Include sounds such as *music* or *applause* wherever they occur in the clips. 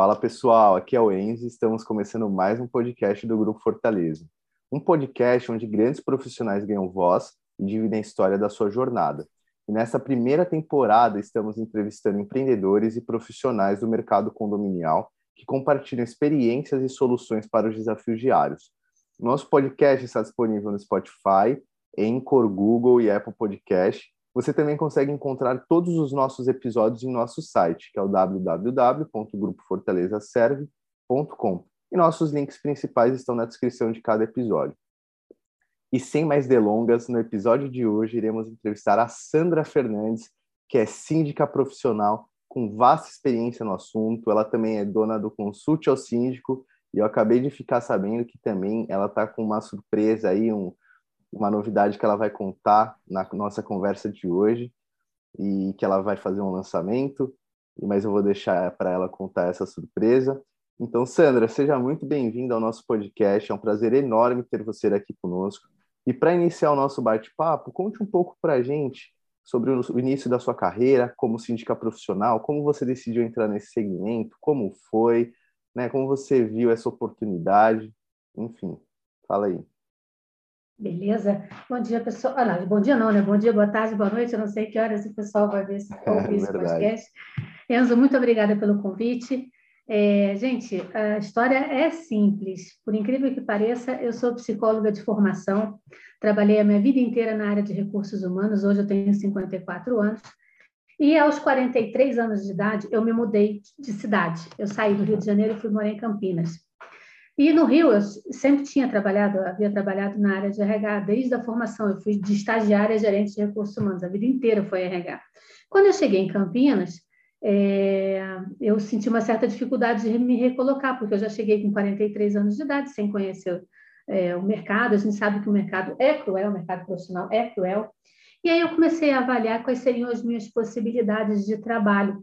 Fala pessoal, aqui é o Enzo e estamos começando mais um podcast do Grupo Fortaleza. Um podcast onde grandes profissionais ganham voz e dividem a história da sua jornada. E nessa primeira temporada estamos entrevistando empreendedores e profissionais do mercado condominial que compartilham experiências e soluções para os desafios diários. Nosso podcast está disponível no Spotify, Anchor, Google e Apple Podcast você também consegue encontrar todos os nossos episódios em nosso site, que é o www.grupofortalezaserve.com. E nossos links principais estão na descrição de cada episódio. E sem mais delongas, no episódio de hoje iremos entrevistar a Sandra Fernandes, que é síndica profissional com vasta experiência no assunto. Ela também é dona do Consulte ao Síndico e eu acabei de ficar sabendo que também ela está com uma surpresa aí, um, uma novidade que ela vai contar na nossa conversa de hoje e que ela vai fazer um lançamento, mas eu vou deixar para ela contar essa surpresa. Então, Sandra, seja muito bem-vinda ao nosso podcast. É um prazer enorme ter você aqui conosco. E para iniciar o nosso bate-papo, conte um pouco para a gente sobre o início da sua carreira como síndica profissional, como você decidiu entrar nesse segmento, como foi, né, como você viu essa oportunidade, enfim, fala aí. Beleza? Bom dia, pessoal. Ah, não, bom dia não, né? Bom dia, boa tarde, boa noite. Eu não sei que horas o pessoal vai ver esse, *laughs* ouvir esse podcast. Enzo, muito obrigada pelo convite. É, gente, a história é simples. Por incrível que pareça, eu sou psicóloga de formação. Trabalhei a minha vida inteira na área de recursos humanos. Hoje eu tenho 54 anos. E aos 43 anos de idade, eu me mudei de cidade. Eu saí do Rio de Janeiro e fui morar em Campinas. E no Rio, eu sempre tinha trabalhado, havia trabalhado na área de RH, desde a formação. Eu fui de estagiária gerente de recursos humanos, a vida inteira foi RH. Quando eu cheguei em Campinas, é, eu senti uma certa dificuldade de me recolocar, porque eu já cheguei com 43 anos de idade, sem conhecer é, o mercado. A gente sabe que o mercado é cruel, o mercado profissional é cruel. E aí eu comecei a avaliar quais seriam as minhas possibilidades de trabalho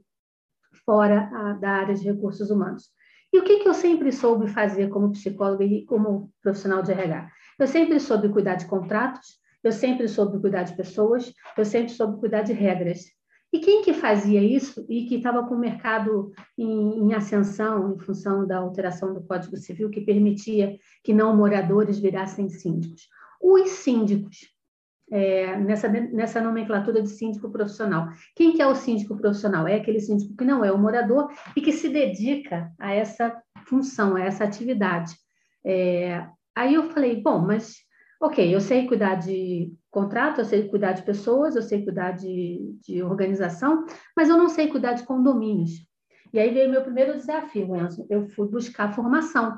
fora a, da área de recursos humanos. E o que, que eu sempre soube fazer como psicóloga e como profissional de RH? Eu sempre soube cuidar de contratos, eu sempre soube cuidar de pessoas, eu sempre soube cuidar de regras. E quem que fazia isso e que estava com o mercado em, em, ascensão em função da alteração do Código Civil que permitia que não moradores virassem síndicos? Os síndicos é, nessa, nessa nomenclatura de síndico profissional. Quem que é o síndico profissional? É aquele síndico que não é o morador e que se dedica a essa função, a essa atividade. É, aí eu falei, bom, mas ok, eu sei cuidar de contrato, eu sei cuidar de pessoas, eu sei cuidar de, de organização, mas eu não sei cuidar de condomínios. E aí veio meu primeiro desafio, Enzo. Eu fui buscar formação.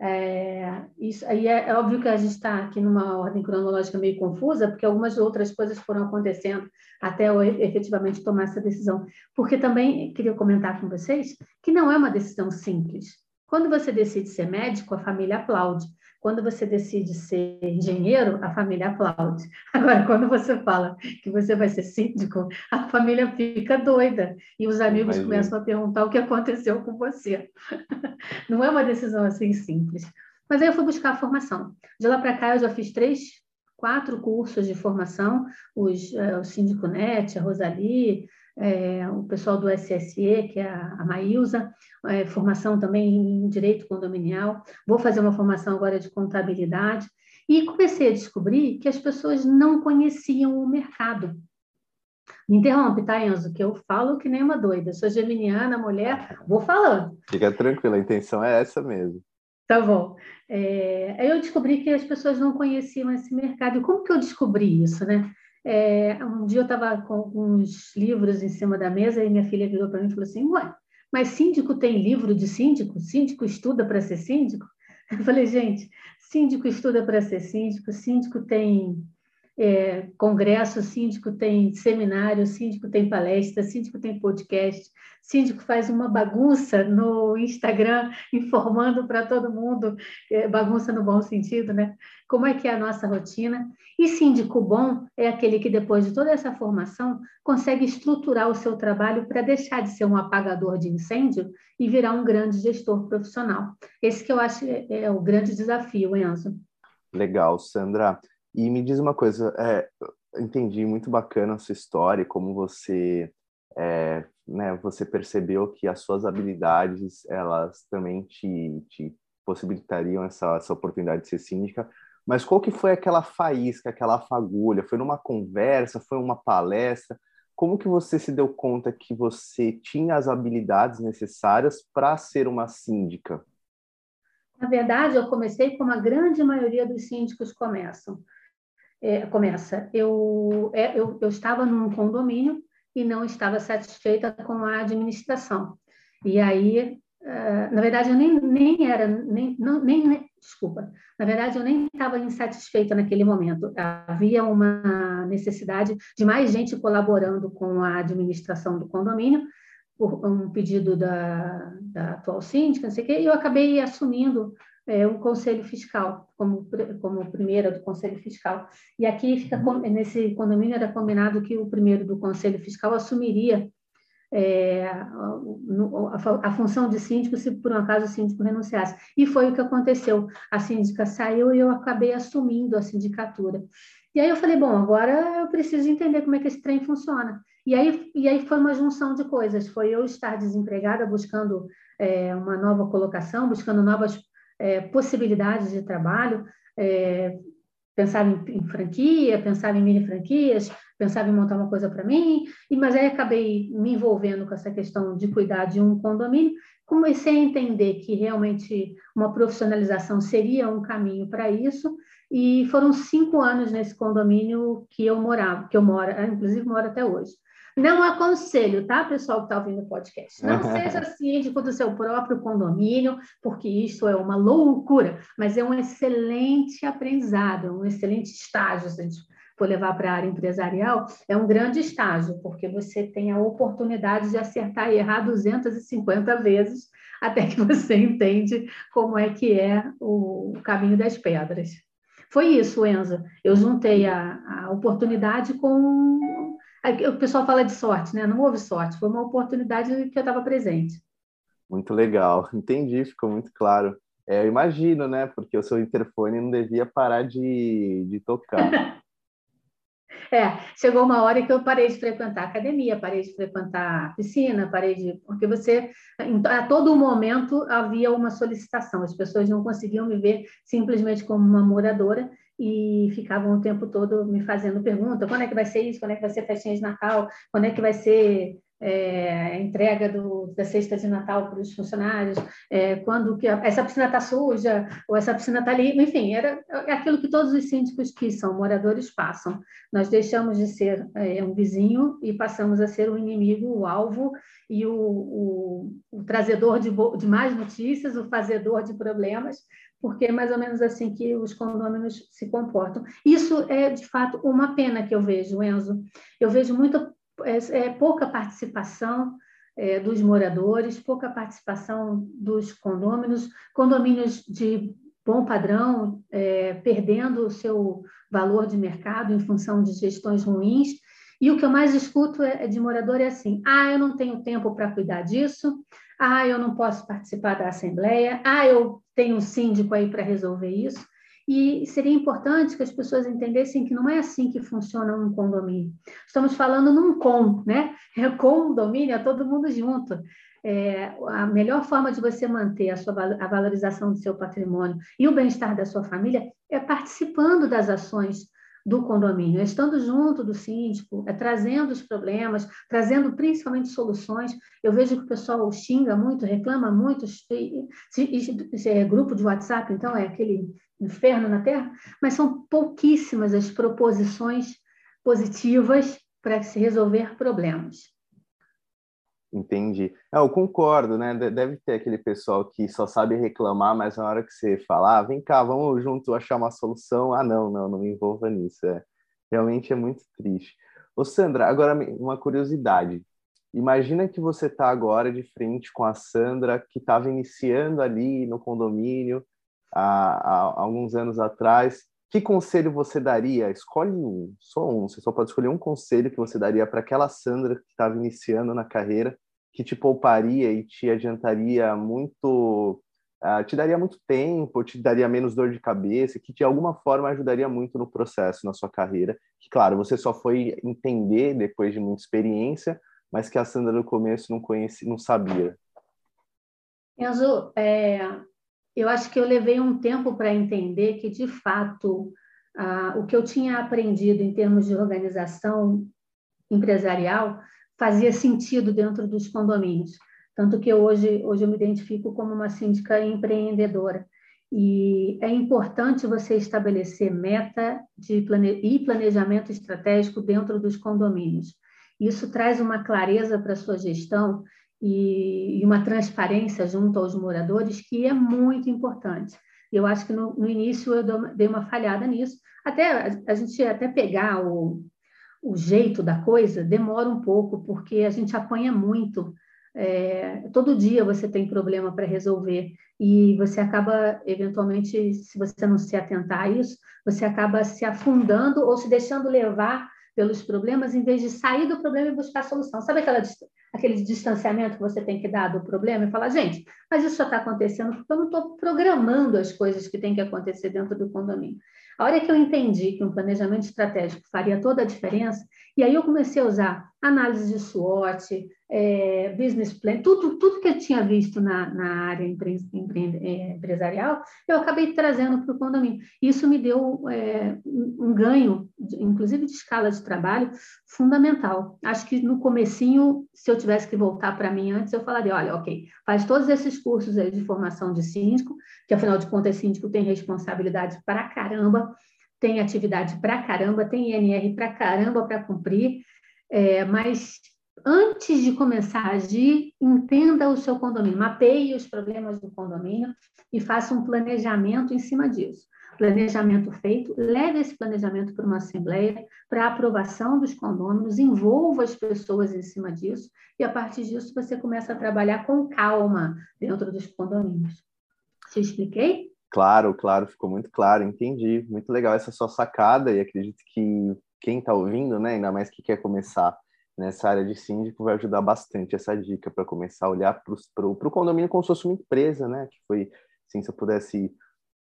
É, isso aí é, é, óbvio que a gente está aqui numa ordem cronológica meio confusa, porque algumas outras coisas foram acontecendo até eu efetivamente tomar essa decisão. Porque também queria comentar com vocês que não é uma decisão simples. Quando você decide ser médico, a família aplaude. Quando você decide ser engenheiro, a família aplaude. *laughs* Agora, quando você fala que você vai ser síndico, a família fica doida e os amigos Imagina. começam a perguntar o que aconteceu com você. *laughs* Não é uma decisão assim simples. Mas aí eu fui buscar a formação. De lá para cá, eu já fiz três, quatro cursos de formação: os, uh, o Síndico Net, a Rosalie, é, o pessoal do SSE, que é a, a Maísa, é, formação também em direito condominial. Vou fazer uma formação agora de contabilidade. E comecei a descobrir que as pessoas não conheciam o mercado. Me interrompe, tá, Enzo? Que eu falo que nem uma doida. sou geminiana, mulher, vou falando. Fica tranquila, a intenção é essa mesmo. Tá bom. É, eu descobri que as pessoas não conheciam esse mercado. E como que eu descobri isso, né? É, um dia eu estava com uns livros em cima da mesa e minha filha virou para mim e falou assim: Ué, mas síndico tem livro de síndico? Síndico estuda para ser síndico? *laughs* Eu falei, gente, síndico estuda para ser síndico, síndico tem é, congresso, síndico tem seminário, síndico tem palestra, síndico tem podcast, síndico faz uma bagunça no Instagram, *laughs* informando para todo mundo, é, bagunça no bom sentido, né? Como é que é a nossa rotina. E síndico bom é aquele que, depois de toda essa formação, consegue estruturar o seu trabalho para deixar de ser um apagador de incêndio e virar um grande gestor profissional. Esse que eu acho é, é o grande desafio, Enzo. Legal, Sandra. E me diz uma coisa, é, entendi muito bacana a sua história, como você é, né, você percebeu que as suas habilidades elas também te, te possibilitariam essa, essa oportunidade de ser síndica. Mas qual que foi aquela faísca, aquela fagulha? Foi numa conversa? Foi uma palestra? Como que você se deu conta que você tinha as habilidades necessárias para ser uma síndica? Na verdade, eu comecei como a grande maioria dos síndicos começam. É, começa. Eu, é, eu, eu estava num condomínio e não estava satisfeita com a administração. E aí, uh, na verdade, eu nem, nem era, nem, não, nem, desculpa, na verdade, eu nem estava insatisfeita naquele momento. Havia uma necessidade de mais gente colaborando com a administração do condomínio, por um pedido da, da atual síndica, não sei o quê, e eu acabei assumindo é, o Conselho Fiscal, como, como primeira do Conselho Fiscal. E aqui, fica, nesse condomínio, era combinado que o primeiro do Conselho Fiscal assumiria é, a, a, função de síndico se por um acaso o síndico renunciasse. E foi o que aconteceu. A síndica saiu e eu acabei assumindo a sindicatura. E aí eu falei, bom, agora eu preciso entender como é que esse trem funciona. E aí, e aí foi uma junção de coisas. Foi eu estar desempregada, buscando é, uma nova colocação, buscando novas é, possibilidades de trabalho, é, pensava em, em, franquia, pensava em mini franquias, pensava em montar uma coisa para mim, e, mas aí acabei me envolvendo com essa questão de cuidar de um condomínio, comecei a entender que realmente uma profissionalização seria um caminho para isso, e foram cinco anos nesse condomínio que eu morava, que eu moro, inclusive moro até hoje. Não aconselho, tá, pessoal que está ouvindo o podcast? Não *laughs* seja síndico do seu próprio condomínio, porque isso é uma loucura, mas é um excelente aprendizado, um excelente estágio, se a gente for levar para a área empresarial, é um grande estágio, porque você tem a oportunidade de acertar e errar 250 vezes até que *laughs* você entende como é que é o caminho das pedras. Foi isso, Enzo. Eu juntei a, a oportunidade com o pessoal fala de sorte, né? Não houve sorte, foi uma oportunidade que eu estava presente. Muito legal, *laughs* entendi, ficou muito claro. É, eu imagino, né? Porque o seu interfone não devia parar de, de tocar. *laughs* é, chegou uma hora que eu parei de frequentar a academia, parei de frequentar a piscina, parei de. Porque você, a todo momento, havia uma solicitação, as pessoas não conseguiam me ver simplesmente como uma moradora, e ficavam o tempo todo me fazendo pergunta: quando é que vai ser isso? Quando é que vai ser festinha de Natal? Quando é que vai ser é, a entrega do, da cesta de Natal para os funcionários? É, quando que a, essa piscina está suja? Ou essa piscina está ali? Enfim, era aquilo que todos os síndicos que são moradores passam. Nós deixamos de ser é, um vizinho e passamos a ser o inimigo, o alvo e o, o, o trazedor de, de mais notícias, o fazedor de problemas porque é mais ou menos assim que os condôminos se comportam. Isso é, de fato, uma pena que eu vejo, Enzo. Eu vejo muita, é, é pouca participação é, dos moradores, pouca participação dos condôminos, condomínios de bom padrão, é, perdendo o seu valor de mercado em função de gestões ruins. E o que eu mais escuto é, de morador é assim: ah, eu não tenho tempo para cuidar disso, ah, eu não posso participar da assembleia, ah, eu tenho um síndico aí para resolver isso. E seria importante que as pessoas entendessem que não é assim que funciona um condomínio. Estamos falando num com, né? É *laughs* condomínio, é todo mundo junto. É, a melhor forma de você manter a, sua, a valorização do seu patrimônio e o bem-estar da sua família é participando das ações do condomínio, é estando junto do síndico, é trazendo os problemas, trazendo principalmente soluções. Eu vejo que o pessoal xinga muito, reclama muito, se, se, se é grupo de WhatsApp, então é aquele inferno na Terra, mas são pouquíssimas as proposições positivas para se resolver problemas. Entendi. É, eu concordo, né? Deve ter aquele pessoal que só sabe reclamar, mas na hora que você falar, ah, vem cá, vamos junto achar uma solução. Ah, não, não, não me envolva nisso. É, realmente é muito triste. Ô, Sandra, agora uma curiosidade. Imagina que você está agora de frente com a Sandra, que estava iniciando ali no condomínio há, há alguns anos atrás. Que conselho você daria? Escolhe um, só um. Você só pode escolher um conselho que você daria para aquela Sandra que estava iniciando na carreira, que te pouparia e te adiantaria muito, uh, te daria muito tempo, te daria menos dor de cabeça, que de alguma forma ajudaria muito no processo, na sua carreira. Que, claro, você só foi entender depois de muita experiência, mas que a Sandra no começo não conhecia, não sabia? Enzo, é, eu acho que eu levei um tempo para entender que, de fato, ah, o que eu tinha aprendido em termos de organização empresarial fazia sentido dentro dos condomínios. Tanto que hoje, hoje eu me identifico como uma síndica empreendedora. E é importante você estabelecer meta de plane... e planejamento estratégico dentro dos condomínios. Isso traz uma clareza para a sua gestão e, uma transparência junto aos moradores que é muito importante. Eu acho que no, no início eu dei uma falhada nisso. Até a gente até pegar o, o jeito da coisa demora um pouco, porque a gente apanha muito. É, todo dia você tem problema para resolver e você acaba, eventualmente, se você não se atentar a isso, você acaba se afundando ou se deixando levar pelos problemas em vez de sair do problema e buscar a solução. Sabe aquela, aquele distanciamento que você tem que dar do problema e falar, gente, mas isso só está acontecendo porque eu não estou programando as coisas que têm que acontecer dentro do condomínio. A hora que eu entendi que um planejamento estratégico faria toda a diferença, e aí eu comecei a usar análise de SWOT, é, business plan, tudo, tudo que eu tinha visto na, na área empre, empre, é, empresarial, eu acabei trazendo para o condomínio. Isso me deu é, um ganho, inclusive de escala de trabalho, fundamental. Acho que no comecinho, se eu tivesse que voltar para mim antes, eu falaria, olha, ok, faz todos esses cursos aí de formação de síndico, que afinal de contas, síndico tem responsabilidade para caramba, tem atividade para caramba, tem INR para caramba para cumprir, é, mas antes de começar a agir, entenda o seu condomínio, mapeie os problemas do condomínio e faça um planejamento em cima disso. Planejamento feito, leve esse planejamento para uma assembleia, para aprovação dos condôminos, envolva as pessoas em cima disso e a partir disso você começa a trabalhar com calma dentro dos condomínios. Te expliquei? Claro, claro, ficou muito claro, entendi. Muito legal essa sua sacada e acredito que quem está ouvindo, né, ainda mais que quer começar nessa área de síndico, vai ajudar bastante essa dica para começar a olhar para o condomínio como se fosse uma empresa, né? Que foi, assim, se eu pudesse.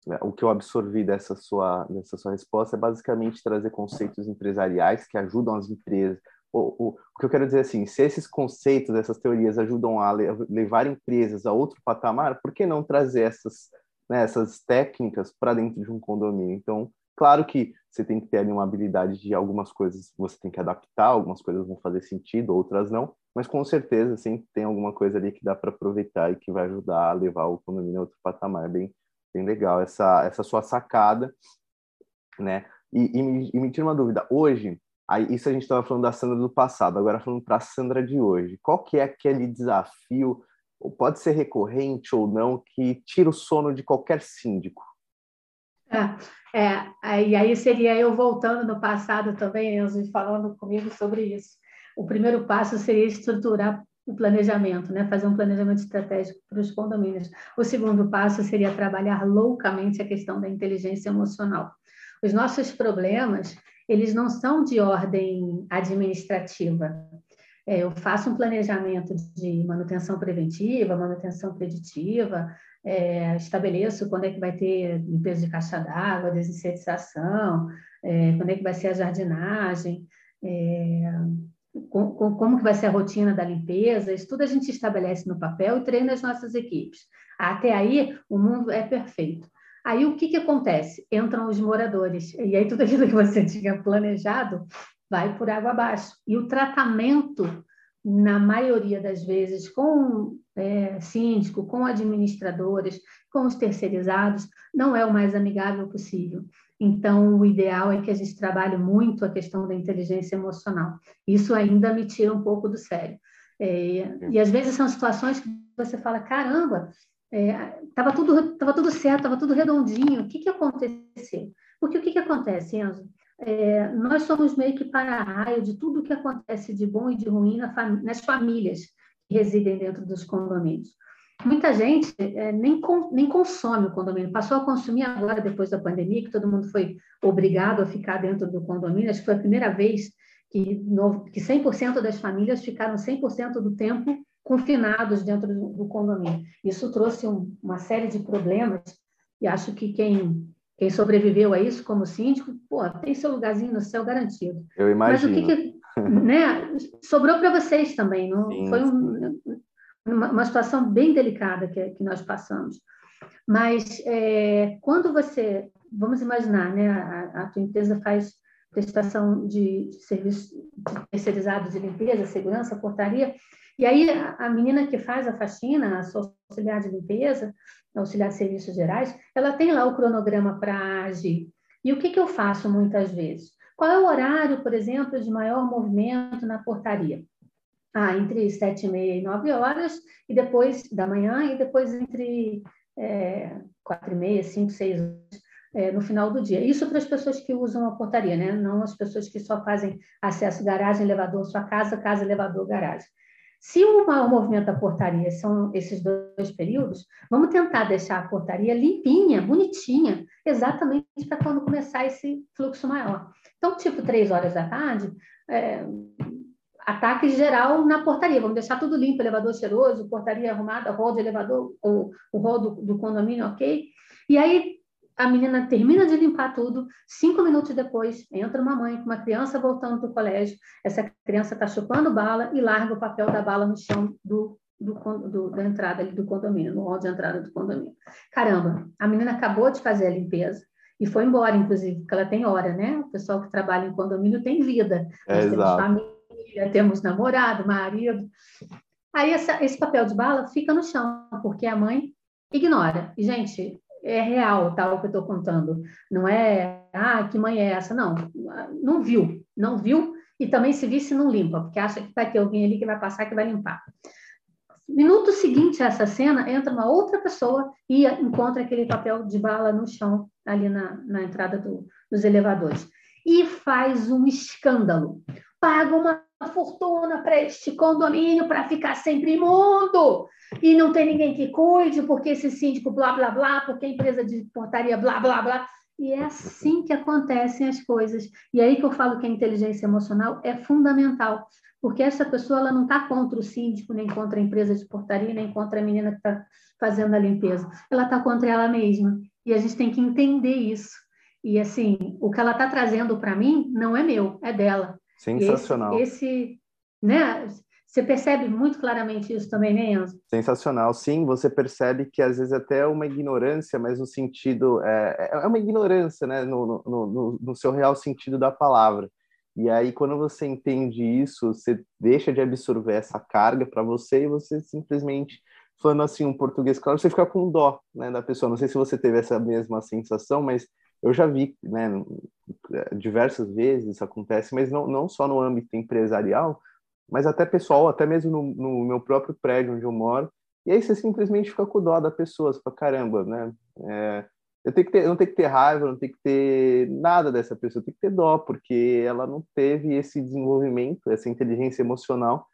Né, o que eu absorvi dessa sua, dessa sua resposta é basicamente trazer conceitos empresariais que ajudam as empresas. O, o, o que eu quero dizer assim, se esses conceitos, essas teorias ajudam a levar empresas a outro patamar, por que não trazer essas, né, essas técnicas para dentro de um condomínio? Então, Claro que você tem que ter ali uma habilidade de algumas coisas você tem que adaptar, algumas coisas vão fazer sentido, outras não, mas com certeza sempre tem alguma coisa ali que dá para aproveitar e que vai ajudar a levar o condomínio a outro patamar. É bem, bem legal essa, essa sua sacada, né? E, e, me, e me tira uma dúvida, hoje, aí, isso a gente estava falando da Sandra do passado, agora falando para a Sandra de hoje, qual que é aquele desafio, pode ser recorrente ou não, que tira o sono de qualquer síndico? É, é, e aí seria eu voltando no passado também, Enzo, falando comigo sobre isso. O primeiro passo seria estruturar o planejamento, né? fazer um planejamento estratégico para os condomínios. O segundo passo seria trabalhar loucamente a questão da inteligência emocional. Os nossos problemas, eles não são de ordem administrativa. É, eu faço um planejamento de manutenção preventiva, manutenção preditiva, é, estabeleço quando é que vai ter limpeza de caixa d'água, desinsetização, é, quando é que vai ser a jardinagem, é, com, com, como que vai ser a rotina da limpeza, isso tudo a gente estabelece no papel e treina as nossas equipes. Até aí, o mundo é perfeito. Aí, o que, que acontece? Entram os moradores, e aí tudo aquilo que você *laughs* tinha planejado vai por água abaixo. E o tratamento na maioria das vezes, com é, síndico, com administradores, com os terceirizados, não é o mais amigável possível. Então, o ideal é que a gente trabalhe muito a questão da inteligência emocional. Isso ainda me tira um pouco do sério. É, e às vezes são situações que você fala: caramba, estava é, tudo, tava tudo certo, estava tudo redondinho, o que, que aconteceu? Porque o que, que acontece, Enzo? É, nós somos meio que para-raio de tudo o que acontece de bom e de ruim na fam nas famílias que residem dentro dos condomínios. Muita gente é, nem, com, nem consome o condomínio, passou a consumir agora, depois da pandemia, que todo mundo foi obrigado a ficar dentro do condomínio. Acho que foi a primeira vez que, no, que 100% das famílias ficaram 100% do tempo confinados dentro do, do condomínio. Isso trouxe um, uma série de problemas e acho que quem quem sobreviveu a isso como síndico, pô, tem seu lugarzinho no céu garantido. Eu imagino. Mas o que, que né? Sobrou para vocês também, não sim, foi um, uma, uma, situação bem delicada que, que nós passamos. Mas é, quando você, vamos imaginar, né? A, a tua empresa faz prestação de, de serviços terceirizados de limpeza, segurança, portaria, e aí a menina que faz a faxina, a auxiliar de limpeza, auxiliar de serviços gerais, ela tem lá o cronograma para agir. E o que, que eu faço muitas vezes? Qual é o horário, por exemplo, de maior movimento na portaria? Ah, entre sete e meia e nove horas, e depois da manhã, e depois entre é, quatro e meia, cinco, seis horas é, no final do dia. Isso para as pessoas que usam a portaria, né? Não as pessoas que só fazem acesso garagem, elevador, sua casa, casa, elevador, garagem. Se o movimento da portaria são esses dois períodos, vamos tentar deixar a portaria limpinha, bonitinha, exatamente para quando começar esse fluxo maior. Então, tipo, três horas da tarde, é, ataque geral na portaria. Vamos deixar tudo limpo, elevador cheiroso, portaria arrumada, rol de elevador, o, o rol do, do condomínio, ok? E aí, a menina termina de limpar tudo, cinco minutos depois, entra uma mãe com uma criança voltando do colégio, essa criança está chupando bala e larga o papel da bala no chão do, do, do, da entrada ali do condomínio, no hall de entrada do condomínio. Caramba, a menina acabou de fazer a limpeza e foi embora, inclusive, porque ela tem hora, né? O pessoal que trabalha em condomínio tem vida. Nós é, temos exato. família, temos namorado, marido. Aí essa, esse papel de bala fica no chão, porque a mãe ignora. E, gente, é real, tá, o que eu estou contando. Não é, ah, que mãe é essa? Não, não viu, não viu, e também se visse não limpa, porque acha que vai ter alguém ali que vai passar que vai limpar. Minuto seguinte a essa cena, entra uma outra pessoa e encontra aquele papel de bala no chão, ali na, na entrada do, dos elevadores. E faz um escândalo. Paga uma fortuna para este condomínio para ficar sempre imundo e não tem ninguém que cuide, porque esse síndico blá blá blá, porque a empresa de portaria blá blá blá. E é assim que acontecem as coisas. E aí que eu falo que a inteligência emocional é fundamental, porque essa pessoa ela não está contra o síndico, nem contra a empresa de portaria, nem contra a menina que está fazendo a limpeza. Ela está contra ela mesma. E a gente tem que entender isso. E assim, o que ela está trazendo para mim não é meu, é dela. Sensacional. Esse, esse, né? Você percebe muito claramente isso também, né, Enzo? Sensacional. Sim, você percebe que às vezes até é uma ignorância, mas no sentido. É, é uma ignorância, né? No, no, no, no seu real sentido da palavra. E aí, quando você entende isso, você deixa de absorver essa carga para você e você simplesmente, falando assim um português claro, você fica com dó né, da pessoa. Não sei se você teve essa mesma sensação, mas eu já vi, né, diversas vezes isso acontece, mas não, não só no âmbito empresarial, mas até pessoal, até mesmo no, no, meu próprio prédio onde eu moro. E aí você simplesmente fica com dó da pessoa, você fala, caramba, né? É, eu tenho que ter, não tenho que ter raiva, não tenho que ter nada dessa pessoa, eu tenho que ter dó, porque ela não teve esse desenvolvimento, essa inteligência emocional.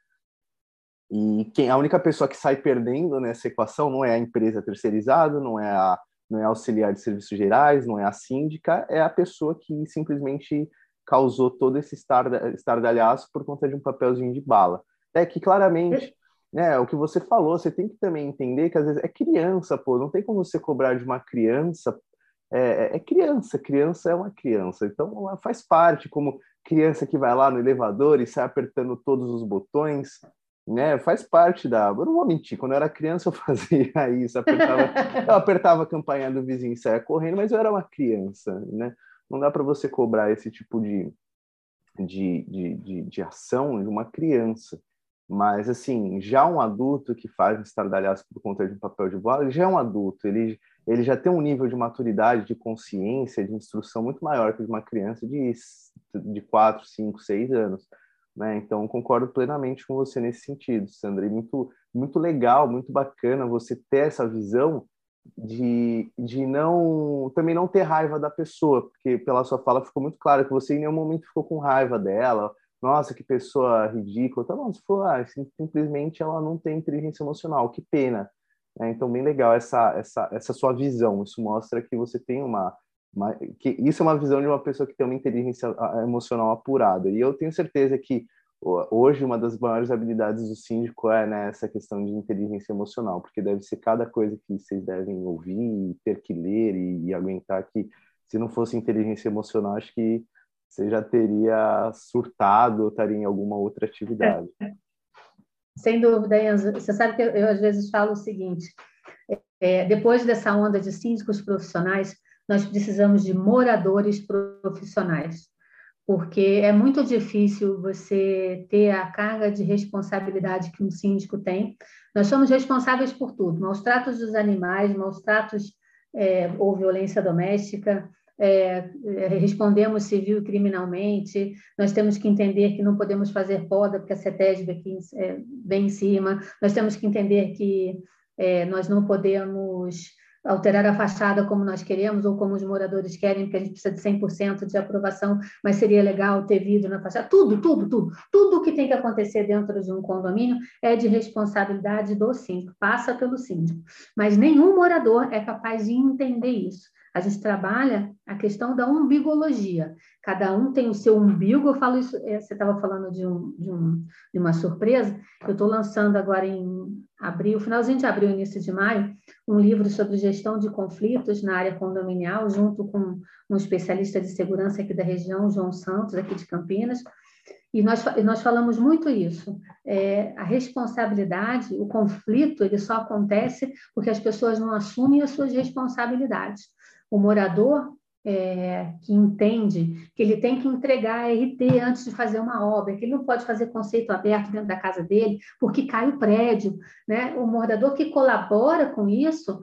E quem a única pessoa que sai perdendo nessa equação não é a empresa terceirizada, não é a não é auxiliar de serviços gerais, não é a síndica, é a pessoa que simplesmente causou todo esse estardalhaço por conta de um papelzinho de bala. É que claramente, né, o que você falou, você tem que também entender que às vezes é criança, pô, não tem como você cobrar de uma criança. É, é criança, criança é uma criança, então faz parte, como criança que vai lá no elevador e sai apertando todos os botões, né? Faz parte da. Eu não vou mentir, quando eu era criança eu *laughs* fazia isso, apertava, *laughs* eu apertava a campanha do vizinho e saia correndo, mas eu era uma criança, né? Não dá para você cobrar esse tipo de, de, de, de, de ação de uma criança. Mas, assim, já um adulto que faz um estardalhaço por conta de um papel de bola, ele já é um adulto, ele, ele já tem um nível de maturidade, de consciência, de instrução muito maior que de uma criança de, de 4, 5, 6 anos. Né? Então, concordo plenamente com você nesse sentido, Sandra. E muito, muito legal, muito bacana você ter essa visão de, de não também não ter raiva da pessoa, porque pela sua fala ficou muito claro que você em nenhum momento ficou com raiva dela. Nossa, que pessoa ridícula. Então, não, você falou, ah, simplesmente ela não tem inteligência emocional, que pena. É, então, bem legal essa, essa, essa sua visão. Isso mostra que você tem uma, uma, que isso é uma visão de uma pessoa que tem uma inteligência emocional apurada. E eu tenho certeza que hoje uma das maiores habilidades do síndico é né, essa questão de inteligência emocional, porque deve ser cada coisa que vocês devem ouvir, ter que ler e, e aguentar que se não fosse inteligência emocional, acho que você já teria surtado ou estaria em alguma outra atividade. *laughs* Sem dúvida, Enzo. Você sabe que eu, eu às vezes falo o seguinte: é, depois dessa onda de síndicos profissionais, nós precisamos de moradores profissionais, porque é muito difícil você ter a carga de responsabilidade que um síndico tem. Nós somos responsáveis por tudo: maus tratos dos animais, maus tratos é, ou violência doméstica, é, é, respondemos civil e criminalmente, nós temos que entender que não podemos fazer poda porque a CETESB aqui é, bem em cima, nós temos que entender que é, nós não podemos alterar a fachada como nós queremos ou como os moradores querem, porque a gente precisa de 100% de aprovação, mas seria legal ter vidro na fachada. Tudo, tudo, tudo. Tudo que tem que acontecer dentro de um condomínio é de responsabilidade do síndico, passa pelo síndico. Mas nenhum morador é capaz de entender isso. A gente trabalha a questão da umbigologia. Cada um tem o seu umbigo. Eu falo isso, é, você estava falando de, um, de, um, de uma surpresa. Eu estou lançando agora em abril, finalzinho de abril, início de maio, um livro sobre gestão de conflitos na área condominial, junto com um especialista de segurança aqui da região, João Santos, aqui de Campinas. E nós, nós falamos muito isso. É, a responsabilidade, o conflito, ele só acontece porque as pessoas não assumem as suas responsabilidades o morador é, que entende que ele tem que entregar a RT antes de fazer uma obra, que ele não pode fazer conceito aberto dentro da casa dele, porque cai o prédio. Né? O morador que colabora com isso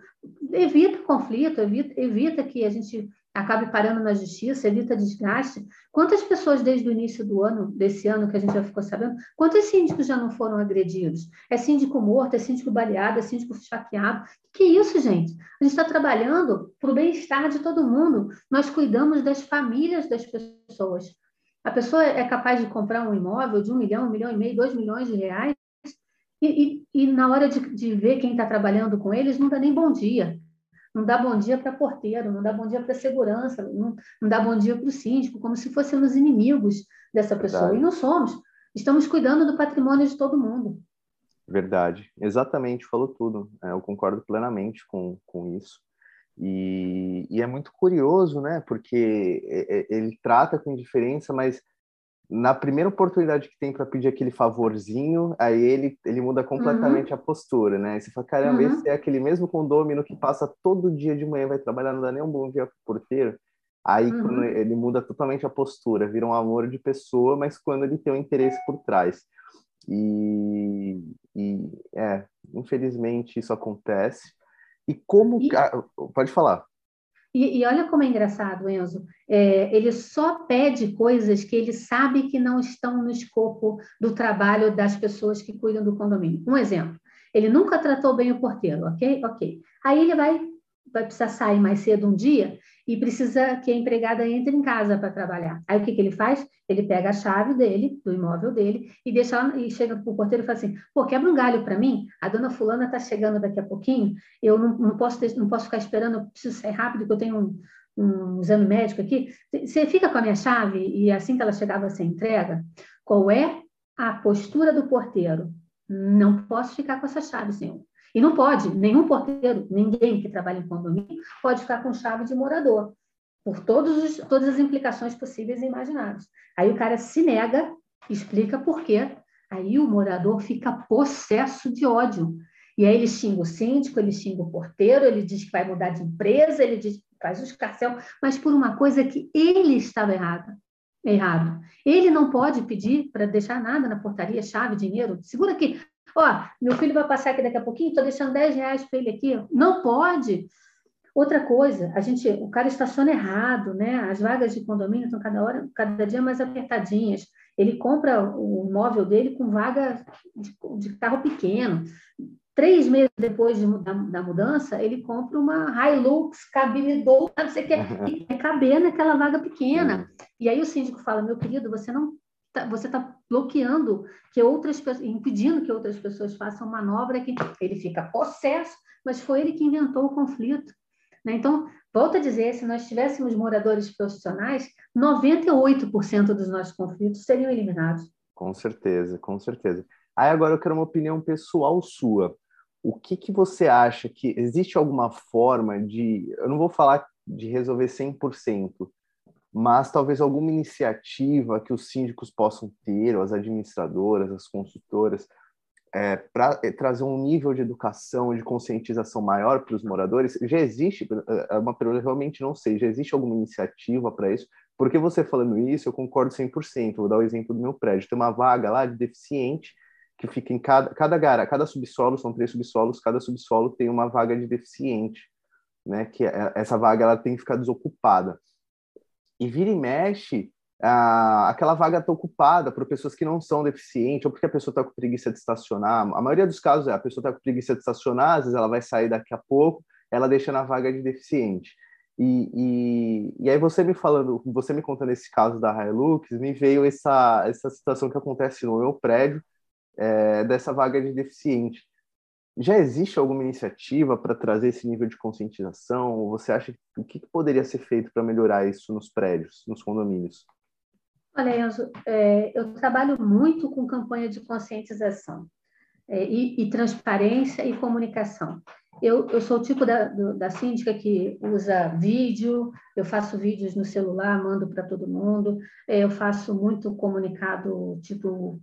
evita conflito, evita, evita que a gente acabe parando na justiça, evita desgaste. Quantas pessoas desde o início do ano, desse ano que a gente já ficou sabendo, quantos síndicos já não foram agredidos? É síndico morto, é síndico baleado, é síndico esfaqueado. Que isso, gente? A gente está trabalhando para o bem-estar de todo mundo. Nós cuidamos das famílias das pessoas. A pessoa é capaz de comprar um imóvel de um milhão, um milhão e meio, dois milhões de reais, e, e, e na hora de, de ver quem está trabalhando com eles, não dá nem bom dia não dá bom dia para porteiro, não dá bom dia para segurança, não, não dá bom dia para o síndico, como se fôssemos inimigos dessa pessoa. Verdade. E não somos. Estamos cuidando do patrimônio de todo mundo. Verdade. Exatamente, falou tudo. É, eu concordo plenamente com, com isso. E, e, é muito curioso, né? Porque é, é, ele trata com indiferença, mas na primeira oportunidade que tem para pedir aquele favorzinho, aí ele, ele muda completamente uhum. a postura, né? Aí você fala, caramba, uhum. esse é aquele mesmo condômino que passa todo dia de manhã, vai trabalhar, não dá nem um bom dia pro porteiro. Aí uhum. ele muda totalmente a postura, vira um amor de pessoa, mas quando ele tem um interesse por trás. E, e é, infelizmente isso acontece. E como. E... Ah, pode falar. E, e, olha como é engraçado, Enzo. É, ele só pede coisas que ele sabe que não estão no escopo do trabalho das pessoas que cuidam do condomínio. Um exemplo: ele nunca tratou bem o porteiro, ok? Ok. Aí ele vai, vai precisar sair mais cedo um dia e precisa que a empregada entre em casa para trabalhar. Aí o que, que ele faz? Ele pega a chave dele, do imóvel dele, e deixa e chega para o porteiro e fala assim: pô, quebra um galho para mim, a dona Fulana está chegando daqui a pouquinho, eu não, não, posso não posso ficar esperando, eu preciso sair rápido, que eu tenho um, um exame médico aqui. Você fica com a minha chave e assim que ela chegar você entrega? Qual é a postura do porteiro? Não posso ficar com essa chave, senhor. E não pode, nenhum porteiro, ninguém que trabalha em condomínio pode ficar com chave de morador, por os, todas as implicações possíveis e imagináveis. Aí o cara se nega, explica por quê, aí o morador fica possesso de ódio. E aí ele xinga o síndico, ele xinga o porteiro, ele diz que vai mudar de empresa, ele diz que faz o escarcel, mas por uma coisa que ele estava errado. Errado. Ele não pode pedir para deixar nada na portaria, chave, dinheiro. Segura aqui, Ó, meu filho vai passar aqui daqui a pouquinho, estou deixando 10 reais para ele aqui. Não pode. Outra coisa, a gente, o cara estaciona errado, né? As vagas de condomínio estão cada hora, cada dia mais apertadinhas. Ele compra o móvel dele com vaga de, de carro pequeno. Três meses depois de, da, da, mudança, ele compra uma Hilux cabildo, não sei o que, e quer caber naquela vaga pequena. E aí o síndico fala, meu querido, você não você está bloqueando que outras impedindo que outras pessoas façam manobra que ele fica possesso, mas foi ele que inventou o conflito. Né? Então, volto a dizer, se nós tivéssemos moradores profissionais, 98% dos nossos conflitos seriam eliminados. Com certeza, com certeza. Aí agora eu quero uma opinião pessoal sua. O que, que você acha que existe alguma forma de, eu não vou falar de resolver 100%, mas talvez alguma iniciativa que os síndicos possam ter, ou as administradoras, as consultoras, é, para é, trazer um nível de educação, de conscientização maior para os moradores, já existe, é, é uma pergunta realmente não sei, já existe alguma iniciativa para isso? Porque você falando isso, eu concordo 100%. Vou dar o exemplo do meu prédio. Tem uma vaga lá de deficiente que fica em cada, cada gara, cada subsolo, são três subsolos, cada subsolo tem uma vaga de deficiente, né? Que é, essa vaga ela tem que ficar desocupada. E vira e mexe, ah, aquela vaga está ocupada por pessoas que não são deficientes, ou porque a pessoa está com preguiça de estacionar. A maioria dos casos é a pessoa está com preguiça de estacionar, às vezes ela vai sair daqui a pouco, ela deixa na vaga de deficiente. E, e, e aí você me falando, você me contando esse caso da Hilux, me veio essa, essa situação que acontece no meu prédio, é, dessa vaga de deficiente. Já existe alguma iniciativa para trazer esse nível de conscientização? Você acha que o que poderia ser feito para melhorar isso nos prédios, nos condomínios? Olha, Enzo, é, eu trabalho muito com campanha de conscientização é, e, e, transparência e comunicação. Eu, eu sou o tipo da, do, da síndica que usa vídeo, eu faço vídeos no celular, mando para todo mundo, é, eu faço muito comunicado, tipo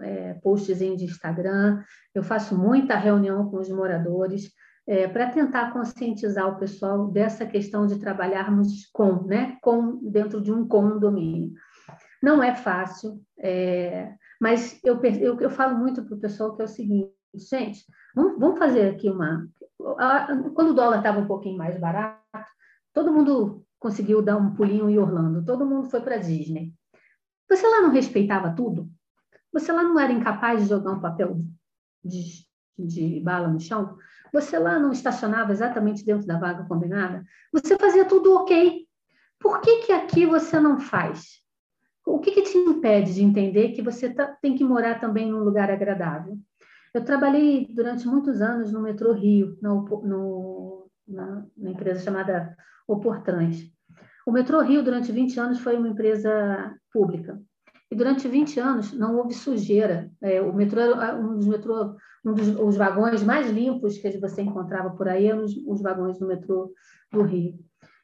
é, de Instagram, eu faço muita reunião com os moradores, é, para tentar conscientizar o pessoal dessa questão de trabalharmos com, né, com dentro de um condomínio. Não é fácil, é, mas eu, eu, eu falo muito para o pessoal que é o seguinte, gente, vamos, vamos fazer aqui uma. Quando o dólar estava um pouquinho mais barato, todo mundo conseguiu dar um pulinho em Orlando, todo mundo foi para Disney. Você lá não respeitava tudo? Você lá não era incapaz de jogar um papel de, de bala no chão? Você lá não estacionava exatamente dentro da vaga combinada? Você fazia tudo ok. Por que, que aqui você não faz? O que, que te impede de entender que você tá, tem que morar também num lugar agradável? Eu trabalhei durante muitos anos no metrô Rio, no, na, na, empresa chamada Oportrans. O metrô Rio, durante 20 anos, foi uma empresa pública. E durante 20 anos não houve sujeira. É, o metrô era um dos, metrô, um dos os vagões mais limpos que você encontrava por aí, eram os, os vagões do metrô do Rio.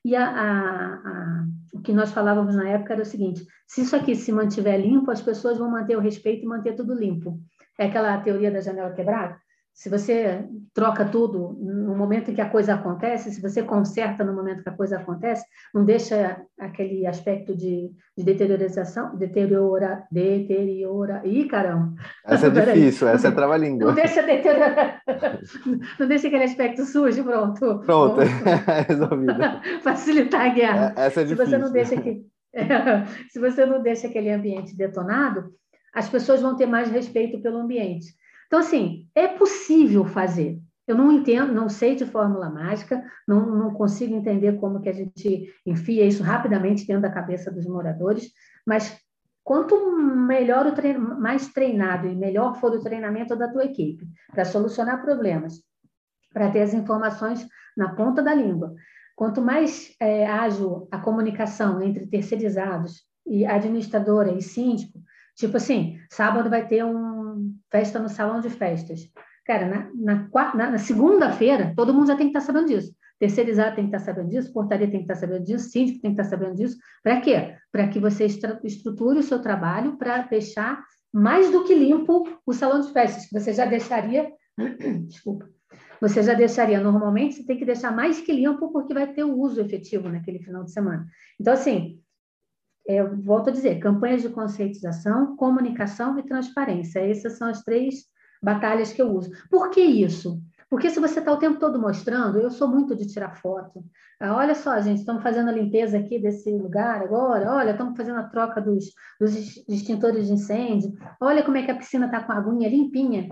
E a, a, a, o que nós falávamos na época era o seguinte: se isso aqui se mantiver limpo, as pessoas vão manter o respeito e manter tudo limpo. É aquela teoria da janela quebrada. Se você troca tudo no momento em que a coisa acontece, se você conserta no momento que a coisa acontece, não deixa aquele aspecto de, de deteriorização, deteriora, deteriora. Ih, caramba! Essa é *laughs* difícil, essa é trava-língua. Não deixa deteriorar, *laughs* não deixa aquele aspecto sujo, pronto. Pronto, *laughs* resolvido. Facilitar a guerra. É, essa é difícil. Se você não deixa que, se você não deixa aquele ambiente detonado, as pessoas vão ter mais respeito pelo ambiente. Então, assim, é possível fazer. Eu não entendo, não sei de fórmula mágica, não, não consigo entender como que a gente enfia isso rapidamente dentro da cabeça dos moradores, mas quanto melhor o treino, mais treinado e melhor for o treinamento da tua equipe para solucionar problemas, para ter as informações na ponta da língua, quanto mais é, ágil a comunicação entre terceirizados e administradora e síndico, tipo assim, sábado vai ter um festa no salão de festas. Cara, na, na, na, na segunda-feira, todo mundo já tem que estar sabendo disso. Terceirizado tem que estar sabendo disso, portaria tem que estar sabendo disso, síndico tem que estar sabendo disso. Para quê? Para que você estruture o seu trabalho para deixar mais do que limpo o salão de festas, que você já deixaria. *clears throat* Desculpa. Você já deixaria normalmente, você tem que deixar mais que limpo, porque vai ter o uso efetivo naquele final de semana. Então, assim, eu volto a dizer, campanhas de conscientização, comunicação e transparência. Essas são as três batalhas que eu uso. Por que isso? Porque se você está o tempo todo mostrando, eu sou muito de tirar foto. Ah, olha só, gente, estamos fazendo a limpeza aqui desse lugar agora. Olha, estamos fazendo a troca dos, dos extintores de incêndio. Olha como é que a piscina está com a aguinha limpinha,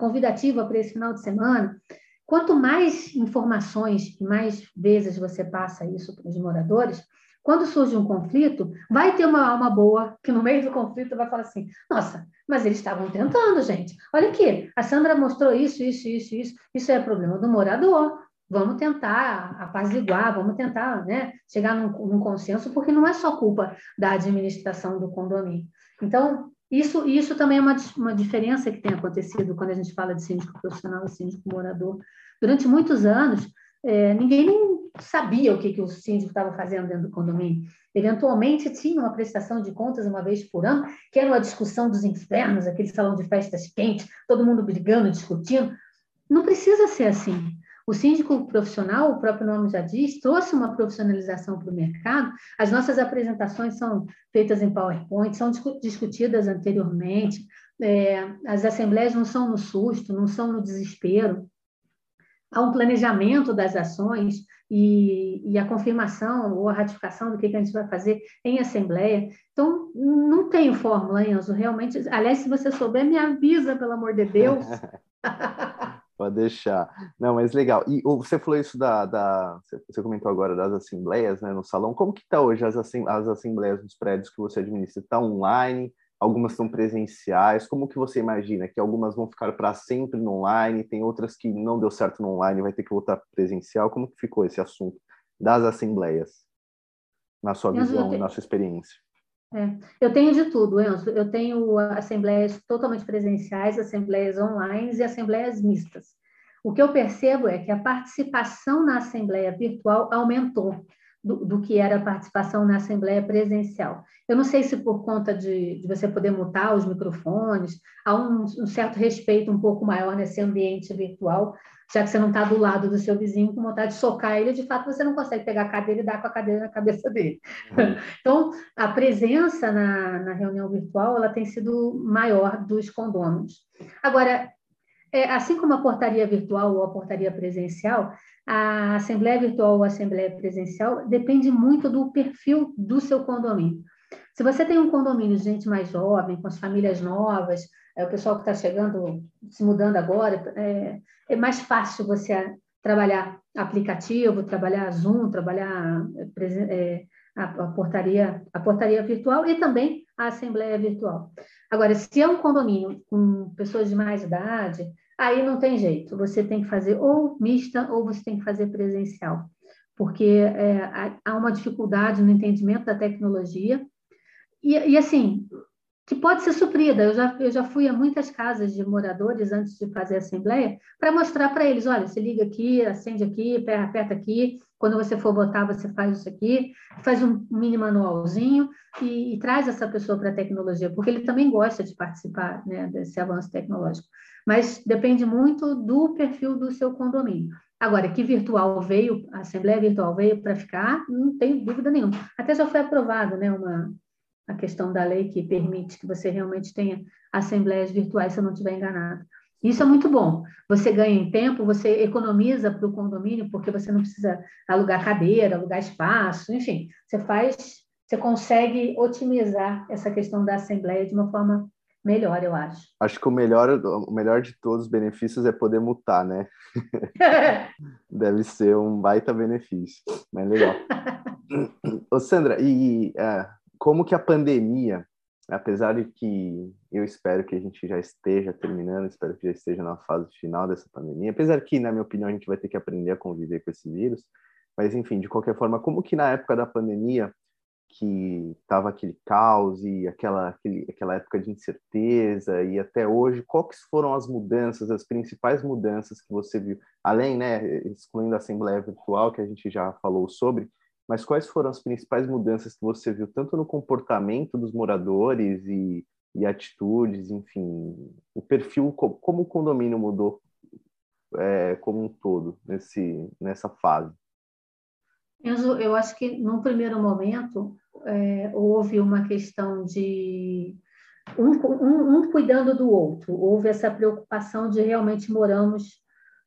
convidativa para esse final de semana. Quanto mais informações e mais vezes você passa isso para os moradores, quando surge um conflito, vai ter uma alma boa que no meio do conflito vai falar assim: nossa, mas eles estavam tentando, gente. Olha aqui, a Sandra mostrou isso, isso, isso, isso. Isso é problema do morador. Vamos tentar apaziguar, vamos tentar né, chegar num, num consenso, porque não é só culpa da administração do condomínio. Então, isso, isso também é uma, uma diferença que tem acontecido quando a gente fala de síndico profissional e síndico morador. Durante muitos anos, é, ninguém nem sabia o que, que o síndico estava fazendo dentro do condomínio. Eventualmente tinha uma prestação de contas uma vez por ano, que era uma discussão dos infernos, aquele salão de festas quente, todo mundo brigando, discutindo. Não precisa ser assim. O síndico profissional, o próprio nome já diz, trouxe uma profissionalização para o mercado. As nossas apresentações são feitas em PowerPoint, são discutidas anteriormente. É, as assembleias não são no susto, não são no desespero. Há um planejamento das ações e, e a confirmação ou a ratificação do que, que a gente vai fazer em assembleia. Então, não tem fórmula, Enzo, realmente. Aliás, se você souber, me avisa, pelo amor de Deus. *laughs* Pode deixar. Não, mas legal. E você falou isso da, da, Você comentou agora das assembleias né, no salão. Como que está hoje as, as assembleias nos prédios que você administra? Está online? Algumas são presenciais? Como que você imagina? Que algumas vão ficar para sempre no online, tem outras que não deu certo no online, vai ter que voltar presencial. Como que ficou esse assunto das assembleias? Na sua visão, na sua experiência? É, eu tenho de tudo, Enzo. Eu tenho assembleias totalmente presenciais, assembleias online e assembleias mistas. O que eu percebo é que a participação na assembleia virtual aumentou do, do que era a participação na assembleia presencial. Eu não sei se por conta de, de você poder mutar os microfones, há um, um certo respeito um pouco maior nesse ambiente virtual, já que você não está do lado do seu vizinho com vontade de socar ele, de fato você não consegue pegar a cadeira e dar com a cadeira na cabeça dele. Uhum. *laughs* Então, a presença na, na, reunião virtual ela tem sido maior dos condôminos. Agora, é, assim como a portaria virtual ou a portaria presencial, a assembleia virtual ou a assembleia presencial depende muito do perfil do seu condomínio. Se você tem um condomínio de gente mais jovem, com as famílias novas, é, o pessoal que está chegando, se mudando agora, é, é, mais fácil você trabalhar aplicativo, trabalhar Zoom, trabalhar é, a, a, portaria, a portaria virtual e também a assembleia virtual. Agora, se é um condomínio com pessoas de mais idade, aí não tem jeito. Você tem que fazer ou mista ou você tem que fazer presencial, porque é, há uma dificuldade no entendimento da tecnologia. E, e assim, que pode ser suprida. Eu já, eu já fui a muitas casas de moradores antes de fazer a assembleia para mostrar para eles: olha, você liga aqui, acende aqui, aperta aqui, quando você for votar, você faz isso aqui, faz um mini manualzinho e, e traz essa pessoa para a tecnologia, porque ele também gosta de participar né, desse avanço tecnológico. Mas depende muito do perfil do seu condomínio. Agora, que virtual veio, a Assembleia Virtual veio para ficar, não tenho dúvida nenhuma. Até já foi aprovado né, uma, a questão da lei que permite que você realmente tenha assembleias virtuais, se eu não estiver enganado. Isso é muito bom. Você ganha em tempo, você economiza para o condomínio, porque você não precisa alugar cadeira, alugar espaço, enfim, você faz, você consegue otimizar essa questão da assembleia de uma forma melhor, eu acho. Acho que o melhor, o melhor de todos os benefícios é poder mutar, né? *laughs* Deve ser um baita benefício, mas legal. *laughs* Ô Sandra, e é, como que a pandemia, apesar de que eu espero que a gente já esteja terminando, espero que já esteja na fase final dessa pandemia, apesar que, na minha opinião, a gente vai ter que aprender a conviver com esse vírus, mas enfim, de qualquer forma, como que na época da pandemia, que estava aquele caos e aquela, aquele, aquela época de incerteza e até hoje, quais foram as mudanças, as principais mudanças que você viu, além, né, excluindo a Assembleia Virtual, que a gente já falou sobre, mas quais foram as principais mudanças que você viu, tanto no comportamento dos moradores e, e atitudes, enfim, o perfil, como o condomínio mudou é, como um todo nesse, nessa fase? Enzo, eu acho que num primeiro momento é, houve uma questão de um, um, um, cuidando do outro, houve essa preocupação de realmente moramos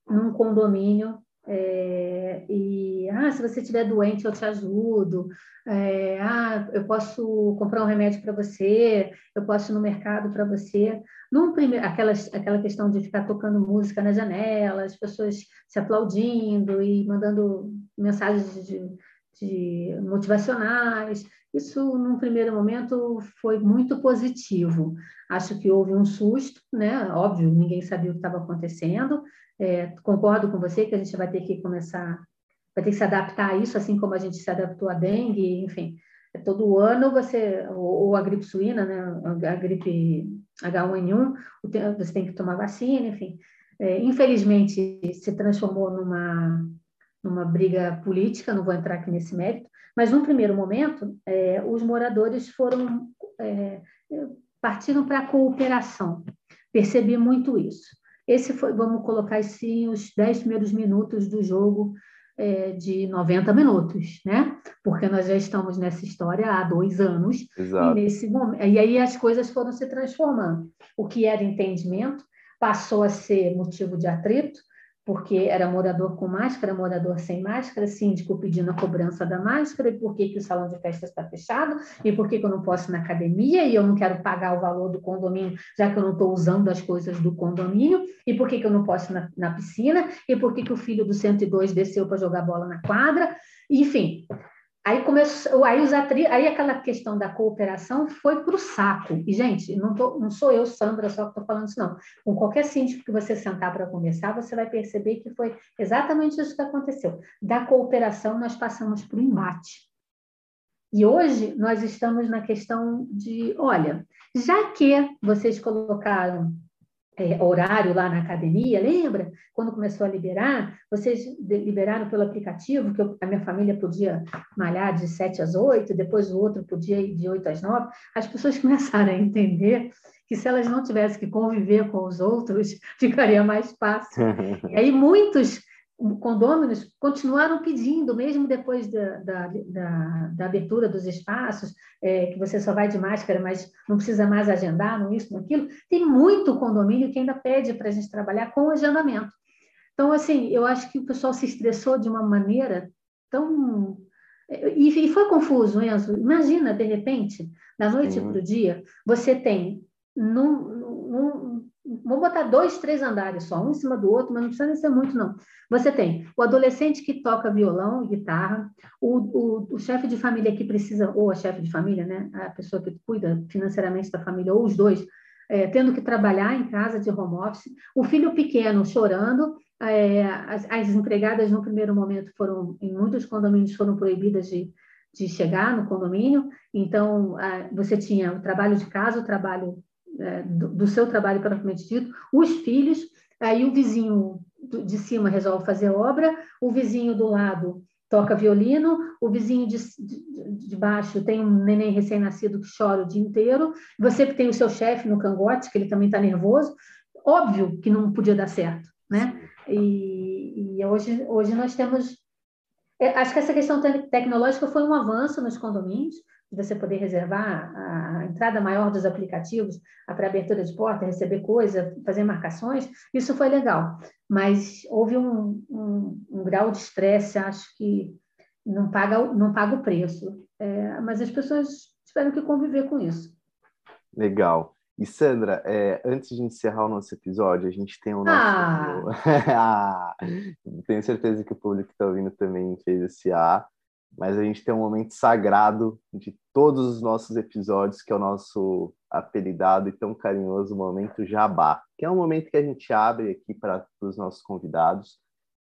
num condomínio é, e, ah, se você estiver doente, eu te ajudo. É, ah, eu posso comprar um remédio para você, eu posso ir no mercado para você. Num primeiro, aquela, aquela questão de ficar tocando música na janela, as pessoas se aplaudindo e mandando mensagens de, de motivacionais. Isso, num primeiro momento, foi muito positivo. Acho que houve um susto, né? Óbvio, ninguém sabia o que estava acontecendo, é, concordo com você que a gente vai ter que começar, vai ter que se adaptar a isso, assim como a gente se adaptou à dengue, enfim. É todo ano você, ou, ou a gripe suína, né, a gripe H1N1, você tem que tomar vacina, enfim. É, infelizmente, se transformou numa, numa briga política, não vou entrar aqui nesse mérito, mas num primeiro momento, é, os moradores foram é, partiram para a cooperação. Percebi muito isso. Esse foi, vamos colocar assim, os 10 primeiros minutos do jogo é, de 90 minutos, né? Porque nós já estamos nessa história há dois anos. Exato. E, nesse momento, e aí as coisas foram se transformando. O que era entendimento passou a ser motivo de atrito, porque era morador com máscara, morador sem máscara, síndico pedindo a cobrança da máscara, e por que, que o salão de festa está fechado, e por que, que eu não posso ir na academia, e eu não quero pagar o valor do condomínio, já que eu não estou usando as coisas do condomínio, e por que, que eu não posso ir na, na piscina, e por que, que o filho do 102 desceu para jogar bola na quadra, enfim, Aí começou, aí, os atri... aí aquela questão da cooperação foi para o saco. E, gente, não, tô, não sou eu, Sandra, só que estou falando isso, não. Com qualquer síndico que você sentar para conversar, você vai perceber que foi exatamente isso que aconteceu. Da cooperação, nós passamos para o embate. E hoje nós estamos na questão de, olha, já que vocês colocaram é, horário lá na academia, lembra? Quando começou a liberar, vocês liberaram pelo aplicativo, que eu, a minha família podia malhar de 7 às 8, depois o outro podia ir de 8 às 9. As pessoas *laughs* começaram a entender que se elas não tivessem que conviver com os outros, *laughs* ficaria mais fácil. *laughs* e aí muitos condôminos continuaram pedindo, mesmo depois da, da, da, da abertura dos espaços, é, que você só vai de máscara, mas não precisa mais agendar, não isso, não aquilo. Tem muito condomínio que ainda pede para a gente trabalhar com agendamento. Então, assim, eu acho que o pessoal se estressou de uma maneira tão. E, e foi confuso, Enzo. Imagina, de repente, da noite para o dia, você tem num, num, Vou botar dois, três andares só, um em cima do outro, mas não precisa nem ser muito, não. Você tem o adolescente que toca violão e guitarra, o, o, o chefe de família que precisa, ou a chefe de família, né? A pessoa que cuida financeiramente da família, ou os dois, é, tendo que trabalhar em casa de home office, o filho pequeno chorando, é, as, as, empregadas no primeiro momento foram, em muitos condomínios foram proibidas de, de chegar no condomínio, então a, você tinha o trabalho de casa, o trabalho do, do, seu trabalho propriamente dito, os filhos, aí o vizinho de cima resolve fazer obra, o vizinho do lado toca violino, o vizinho de, de, de baixo tem um neném recém-nascido que chora o dia inteiro, você tem o seu chefe no cangote, que ele também está nervoso, óbvio que não podia dar certo, né? E, e hoje, hoje nós temos... É, acho que essa questão tecnológica foi um avanço nos condomínios, de você poder reservar a entrada maior dos aplicativos para abertura de porta, receber coisa, fazer marcações, isso foi legal. Mas houve um, um, um grau de estresse, acho que não paga, não paga o preço. É, mas as pessoas tiveram que conviver com isso. Legal. E Sandra, é, antes de encerrar o nosso episódio, a gente tem o nosso. Ah. *laughs* ah tenho certeza que o público que está ouvindo também fez esse A mas a gente tem um momento sagrado de todos os nossos episódios, que é o nosso apelidado e tão carinhoso momento Jabá, que é um momento que a gente abre aqui para os nossos convidados,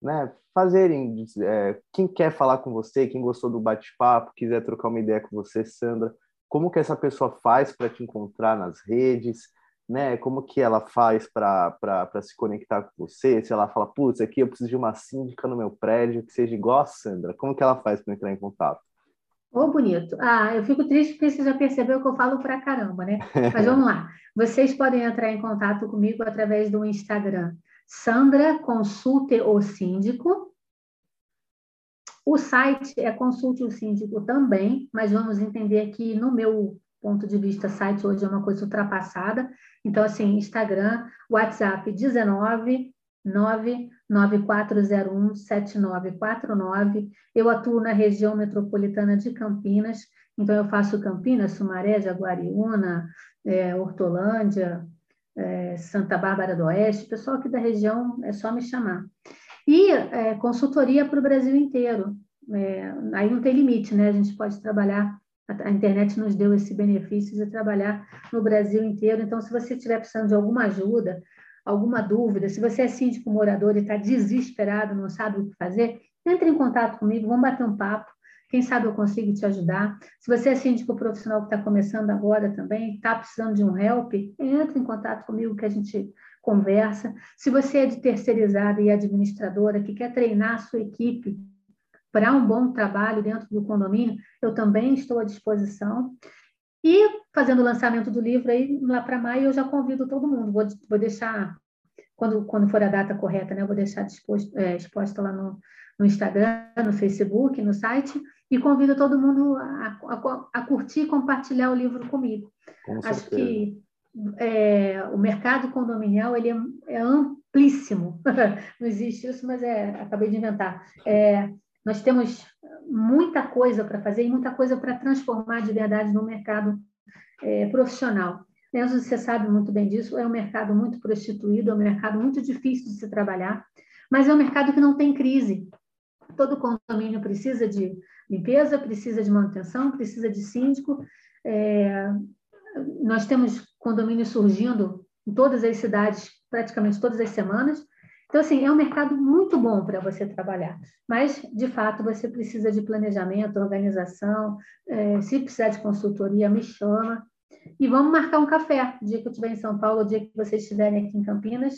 né, fazerem, é, quem quer falar com você, quem gostou do bate-papo, quiser trocar uma ideia com você, Sandra, como que essa pessoa faz para te encontrar nas redes, né? Como que ela faz para se conectar com você? Se ela fala, putz, aqui eu preciso de uma síndica no meu prédio que seja igual a Sandra, como que ela faz para entrar em contato? Ô, oh, bonito. Ah, eu fico triste porque você já percebeu que eu falo pra caramba, né? Mas vamos lá. *laughs* Vocês podem entrar em contato comigo através do Instagram. Sandra Consulte o Síndico. O site é Consulte o Síndico também, mas vamos entender que no meu ponto de vista, site hoje é uma coisa ultrapassada. Então, assim, Instagram, WhatsApp 19 99401 7949. Eu atuo na região metropolitana de Campinas, então eu faço Campinas, Sumaré, Jaguariúna, é, Hortolândia, é, Santa Bárbara do Oeste. Pessoal aqui da região é só me chamar. E é, consultoria para o Brasil inteiro. É, aí não tem limite, né? A gente pode trabalhar a internet nos deu esse benefício de trabalhar no Brasil inteiro. Então, se você estiver precisando de alguma ajuda, alguma dúvida, se você é síndico morador e está desesperado, não sabe o que fazer, entre em contato comigo, vamos bater um papo. Quem sabe eu consigo te ajudar. Se você é síndico profissional que está começando agora também, está precisando de um help, entre em contato comigo que a gente conversa. Se você é de terceirizada e administradora que quer treinar a sua equipe para um bom trabalho dentro do condomínio, eu também estou à disposição. E fazendo o lançamento do livro aí lá para maio, eu já convido todo mundo. Vou, vou deixar, quando, quando for a data correta, né? Vou deixar disposto, é, exposta lá no, no Instagram, no Facebook, no site, e convido todo mundo a, a, a curtir e compartilhar o livro comigo. Com Acho que é, o mercado condominial ele é, é amplíssimo. *laughs* Não existe isso, mas é, acabei de inventar. É, nós temos muita coisa para fazer e muita coisa para transformar de verdade no mercado é, profissional. Enzo, você sabe muito bem disso, é um mercado muito prostituído, é um mercado muito difícil de se trabalhar, mas é um mercado que não tem crise. Todo condomínio precisa de limpeza, precisa de manutenção, precisa de síndico. É, nós temos condomínios surgindo em todas as cidades, praticamente todas as semanas. Então, assim, é um mercado muito bom para você trabalhar, mas, de fato, você precisa de planejamento, organização. É, se precisar de consultoria, me chama. E vamos marcar um café. O dia que eu estiver em São Paulo, o dia que vocês estiverem aqui em Campinas,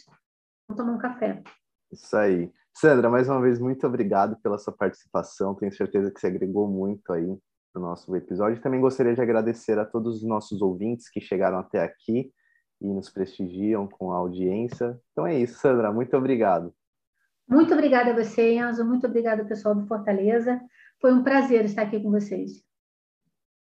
vamos tomar um café. Isso aí. Sandra, mais uma vez, muito obrigado pela sua participação. Tenho certeza que você agregou muito aí no nosso episódio. Também gostaria de agradecer a todos os nossos ouvintes que chegaram até aqui e nos prestigiam com a audiência. Então é isso, Sandra, muito obrigado. Muito obrigada a você, Enzo, muito obrigada pessoal do Fortaleza. Foi um prazer estar aqui com vocês.